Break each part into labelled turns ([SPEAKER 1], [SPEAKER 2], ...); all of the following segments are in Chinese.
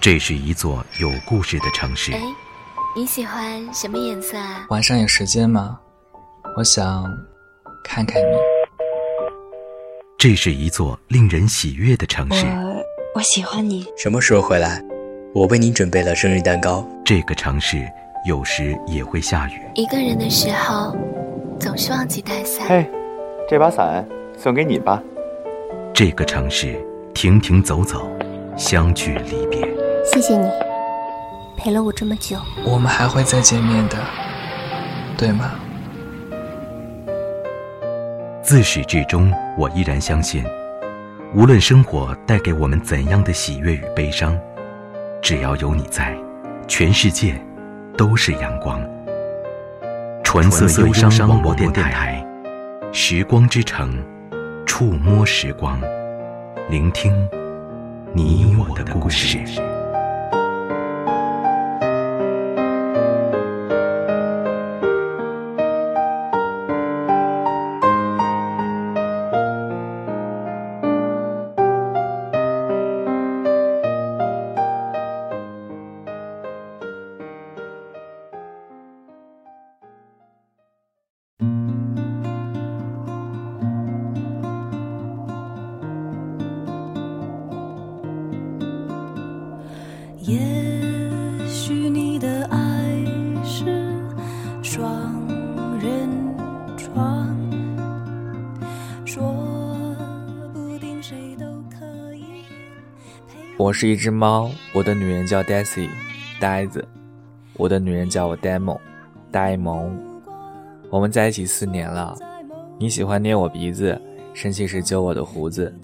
[SPEAKER 1] 这是一座有故事的城市。
[SPEAKER 2] 哎，你喜欢什么颜色啊？
[SPEAKER 3] 晚上有时间吗？我想看看你。
[SPEAKER 1] 这是一座令人喜悦的城市。
[SPEAKER 4] 我我喜欢你。
[SPEAKER 5] 什么时候回来？我为你准备了生日蛋糕。
[SPEAKER 1] 这个城市有时也会下雨。
[SPEAKER 2] 一个人的时候，总是忘记带伞。
[SPEAKER 6] 嘿，这把伞送给你吧。
[SPEAKER 1] 这个城市停停走走，相聚离别。
[SPEAKER 4] 谢谢你，陪了我这么久。
[SPEAKER 3] 我们还会再见面的，对吗？
[SPEAKER 1] 自始至终，我依然相信，无论生活带给我们怎样的喜悦与悲伤，只要有你在，全世界都是阳光。纯色忧伤网络电台，时光之城，触摸时光，聆听你我的故事。
[SPEAKER 7] 也许你的爱是双人床，
[SPEAKER 3] 我是一只猫，我的女人叫 Daisy，呆子。我的女人叫我呆萌，呆萌。我们在一起四年了，你喜欢捏我鼻子，生气时揪我的胡子。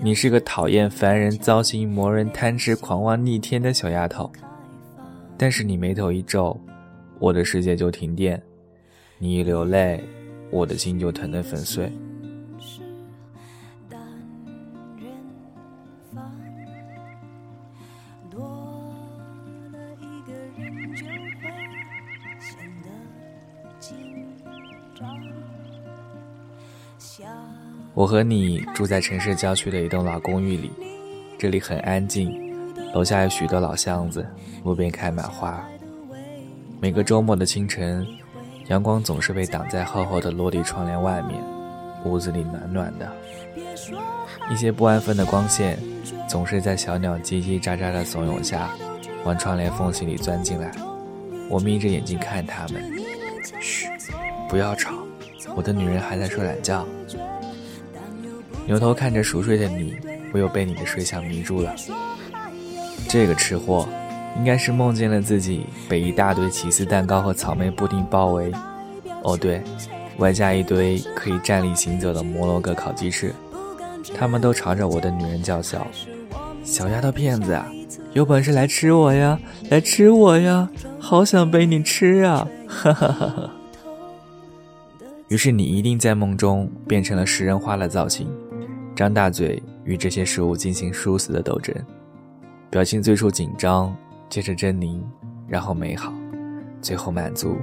[SPEAKER 3] 你是个讨厌烦人、糟心磨人、贪吃狂妄逆天的小丫头，但是你眉头一皱，我的世界就停电；你一流泪，我的心就疼得粉碎。
[SPEAKER 7] 单
[SPEAKER 3] 我和你住在城市郊区的一栋老公寓里，这里很安静，楼下有许多老巷子，路边开满花。每个周末的清晨，阳光总是被挡在厚厚的落地窗帘外面，屋子里暖暖的。一些不安分的光线，总是在小鸟叽叽喳喳的怂恿下，往窗帘缝隙里钻进来。我眯着眼睛看它们，嘘，不要吵，我的女人还在睡懒觉。扭头看着熟睡的你，我又被你的睡相迷住了。这个吃货，应该是梦见了自己被一大堆起司蛋糕和草莓布丁包围。哦对，外加一堆可以站立行走的摩洛哥烤鸡翅。他们都朝着我的女人叫嚣：“小丫头片子啊，有本事来吃我呀，来吃我呀！好想被你吃啊！”哈哈哈哈。于是你一定在梦中变成了食人花的造型。张大嘴与这些食物进行殊死的斗争，表情最初紧张，接着狰狞，然后美好，最后满足，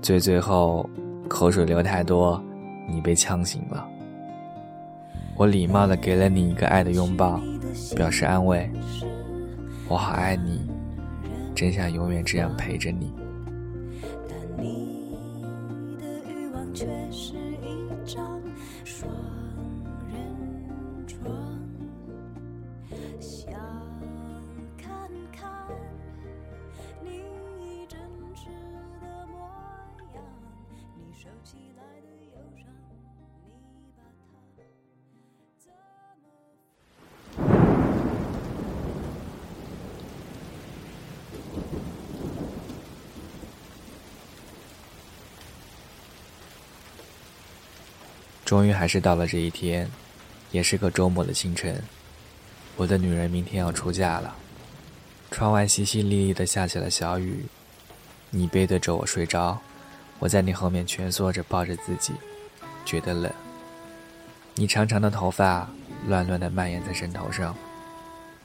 [SPEAKER 3] 最最后口水流太多，你被呛醒了。我礼貌地给了你一个爱的拥抱，表示安慰。我好爱你，真想永远这样陪着你。
[SPEAKER 7] 但你的欲望却是一张说
[SPEAKER 3] 终于还是到了这一天，也是个周末的清晨。我的女人明天要出嫁了，窗外淅淅沥沥的下起了小雨。你背对着我睡着，我在你后面蜷缩着抱着自己，觉得冷。你长长的头发乱乱的蔓延在枕头上。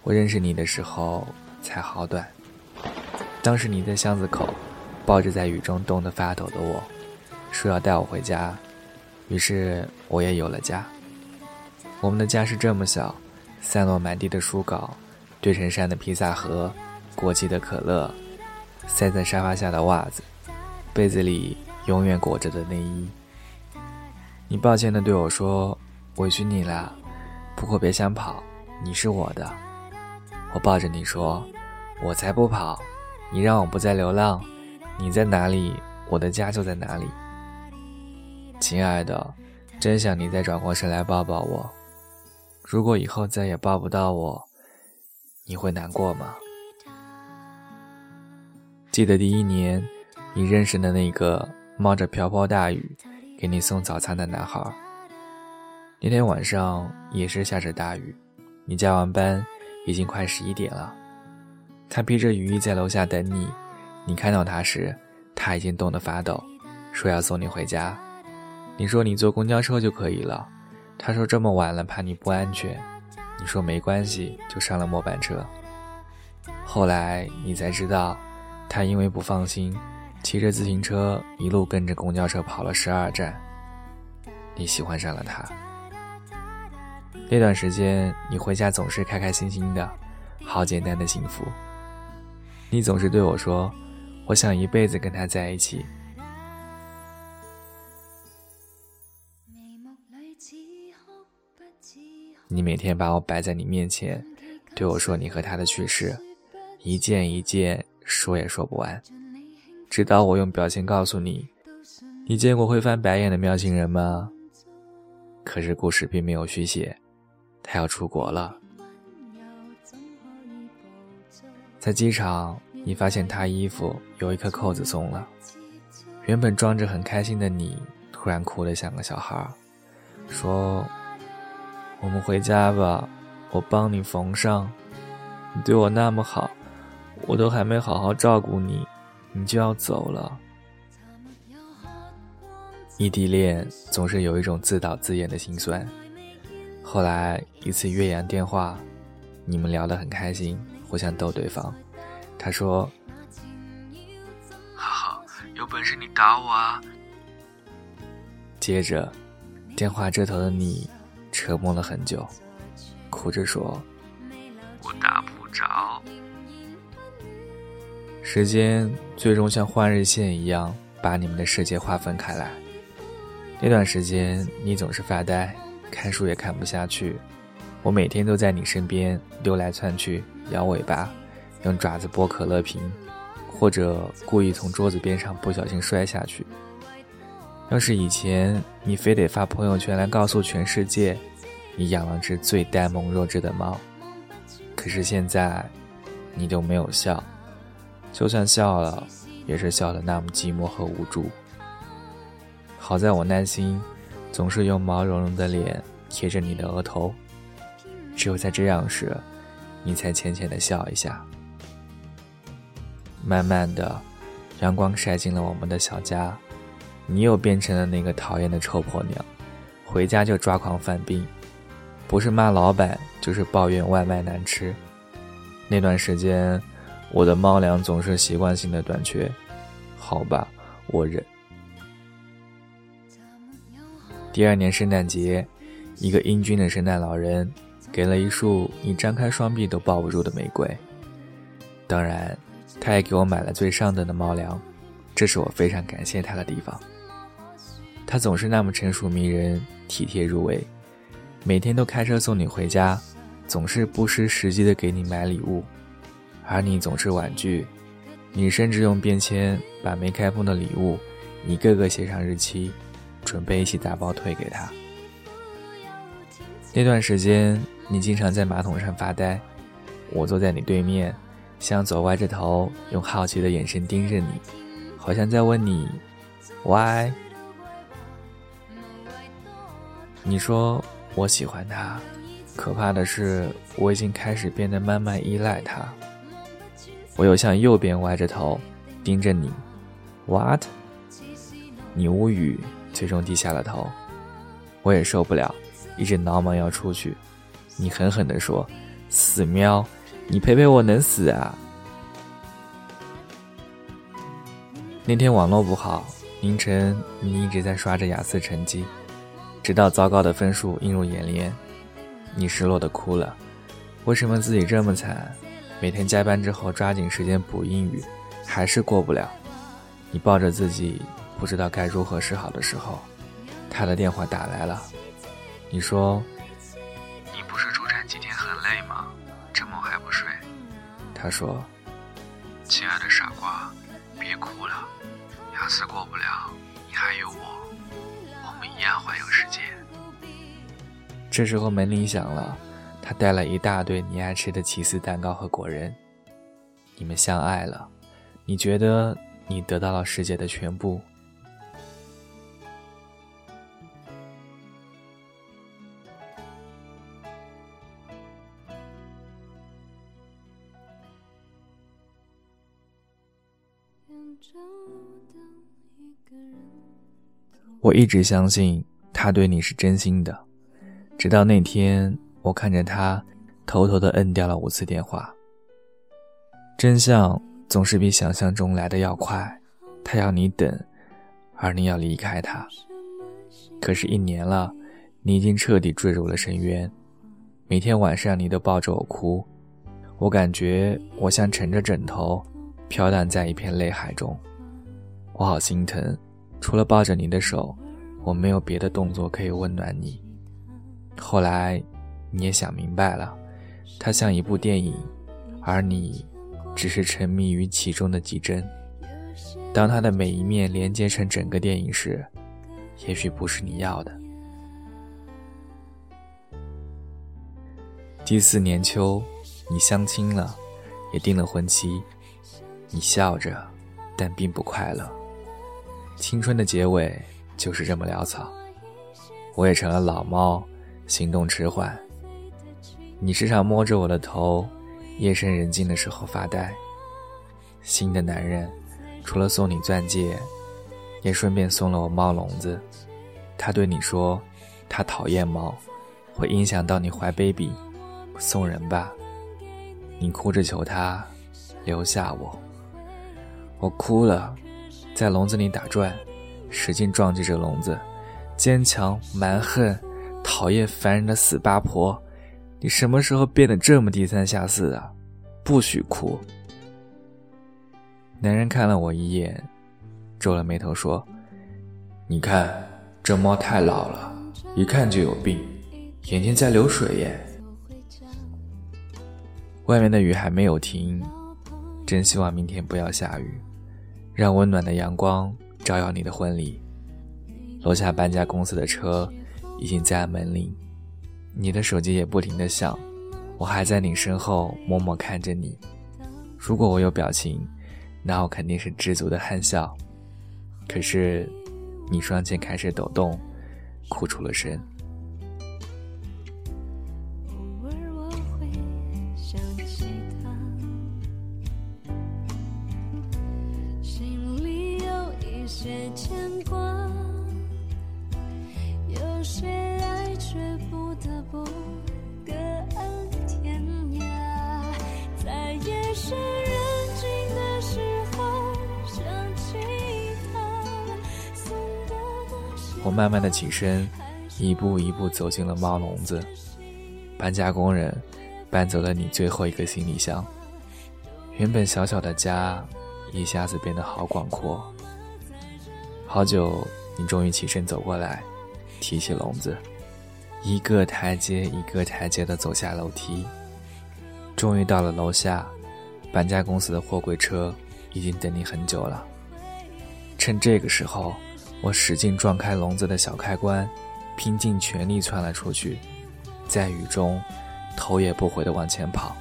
[SPEAKER 3] 我认识你的时候才好短，当时你在巷子口，抱着在雨中冻得发抖的我，说要带我回家。于是我也有了家。我们的家是这么小，散落满地的书稿，堆成山的披萨盒，过期的可乐，塞在沙发下的袜子，被子里永远裹着的内衣。你抱歉地对我说：“委屈你了，不过别想跑，你是我的。”我抱着你说：“我才不跑，你让我不再流浪，你在哪里，我的家就在哪里。”亲爱的，真想你再转过身来抱抱我。如果以后再也抱不到我，你会难过吗？记得第一年，你认识的那个冒着瓢泼大雨给你送早餐的男孩。那天晚上也是下着大雨，你加完班已经快十一点了。他披着雨衣在楼下等你，你看到他时，他已经冻得发抖，说要送你回家。你说你坐公交车就可以了，他说这么晚了怕你不安全，你说没关系，就上了末班车。后来你才知道，他因为不放心，骑着自行车一路跟着公交车跑了十二站。你喜欢上了他。那段时间，你回家总是开开心心的，好简单的幸福。你总是对我说：“我想一辈子跟他在一起。”你每天把我摆在你面前，对我说你和他的趣事，一件一件说也说不完，直到我用表情告诉你：“你见过会翻白眼的喵星人吗？”可是故事并没有续写，他要出国了。在机场，你发现他衣服有一颗扣子松了，原本装着很开心的你，突然哭得像个小孩，说。我们回家吧，我帮你缝上。你对我那么好，我都还没好好照顾你，你就要走了。异地恋总是有一种自导自演的心酸。后来一次岳阳电话，你们聊得很开心，互相逗对方。他说：“好好，有本事你打我啊！”接着，电话这头的你。沉默了很久，哭着说：“我打不着。”时间最终像换日线一样，把你们的世界划分开来。那段时间，你总是发呆，看书也看不下去。我每天都在你身边溜来窜去，摇尾巴，用爪子拨可乐瓶，或者故意从桌子边上不小心摔下去。要是以前你非得发朋友圈来告诉全世界，你养了只最呆萌弱智的猫，可是现在，你都没有笑，就算笑了，也是笑得那么寂寞和无助。好在我耐心，总是用毛茸茸的脸贴着你的额头，只有在这样时，你才浅浅的笑一下。慢慢的，阳光晒进了我们的小家。你又变成了那个讨厌的臭婆娘，回家就抓狂犯病，不是骂老板，就是抱怨外卖难吃。那段时间，我的猫粮总是习惯性的短缺，好吧，我忍。第二年圣诞节，一个英俊的圣诞老人给了一束你张开双臂都抱不住的玫瑰，当然，他也给我买了最上等的猫粮，这是我非常感谢他的地方。他总是那么成熟迷人、体贴入微，每天都开车送你回家，总是不失时机的给你买礼物，而你总是婉拒。你甚至用便签把没开封的礼物一个个写上日期，准备一起打包退给他。那段时间，你经常在马桶上发呆，我坐在你对面，向左歪着头，用好奇的眼神盯着你，好像在问你：“Why？” 你说我喜欢他，可怕的是我已经开始变得慢慢依赖他。我又向右边歪着头，盯着你。What？你无语，最终低下了头。我也受不了，一直挠门要出去。你狠狠地说：“死喵，你陪陪我能死啊？”那天网络不好，凌晨你一直在刷着雅思成绩。直到糟糕的分数映入眼帘，你失落的哭了。为什么自己这么惨？每天加班之后抓紧时间补英语，还是过不了。你抱着自己不知道该如何是好的时候，他的电话打来了。你说：“
[SPEAKER 8] 你不是出差几天很累吗？这么晚还不睡？”
[SPEAKER 3] 他说：“
[SPEAKER 8] 亲爱的傻瓜，别哭了，雅思过不了，你还有我，我们一样环游世界。”
[SPEAKER 3] 这时候门铃响了，他带了一大堆你爱吃的起司蛋糕和果仁。你们相爱了，你觉得你得到了世界的全部。我一直相信他对你是真心的，直到那天，我看着他偷偷的摁掉了五次电话。真相总是比想象中来的要快，他要你等，而你要离开他。可是，一年了，你已经彻底坠入了深渊。每天晚上，你都抱着我哭，我感觉我像沉着枕头，飘荡在一片泪海中。我好心疼，除了抱着你的手，我没有别的动作可以温暖你。后来，你也想明白了，它像一部电影，而你，只是沉迷于其中的几帧。当它的每一面连接成整个电影时，也许不是你要的。第四年秋，你相亲了，也订了婚期，你笑着，但并不快乐。青春的结尾就是这么潦草，我也成了老猫，行动迟缓。你时常摸着我的头，夜深人静的时候发呆。新的男人，除了送你钻戒，也顺便送了我猫笼子。他对你说，他讨厌猫，会影响到你怀 baby，送人吧。你哭着求他留下我，我哭了。在笼子里打转，使劲撞击着笼子，坚强、蛮横、讨厌、烦人的死八婆，你什么时候变得这么低三下四啊？不许哭！男人看了我一眼，皱了眉头说：“你看，这猫太老了，一看就有病，眼睛在流水耶。”外面的雨还没有停，真希望明天不要下雨。让温暖的阳光照耀你的婚礼。楼下搬家公司的车已经在按门铃，你的手机也不停的响，我还在你身后默默看着你。如果我有表情，那我肯定是知足的憨笑。可是，你双肩开始抖动，哭出了声。我慢慢的起身，一步一步走进了猫笼子。搬家工人搬走了你最后一个行李箱，原本小小的家一下子变得好广阔。好久，你终于起身走过来，提起笼子，一个台阶一个台阶的走下楼梯，终于到了楼下。搬家公司的货柜车已经等你很久了。趁这个时候。我使劲撞开笼子的小开关，拼尽全力窜了出去，在雨中，头也不回地往前跑。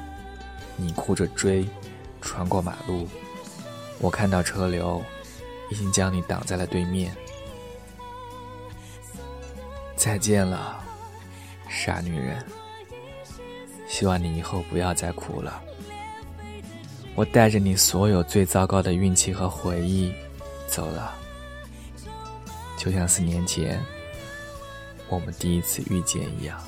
[SPEAKER 3] 你哭着追，穿过马路，我看到车流，已经将你挡在了对面。再见了，傻女人。希望你以后不要再哭了。我带着你所有最糟糕的运气和回忆，走了。就像四年前我们第一次遇见一样。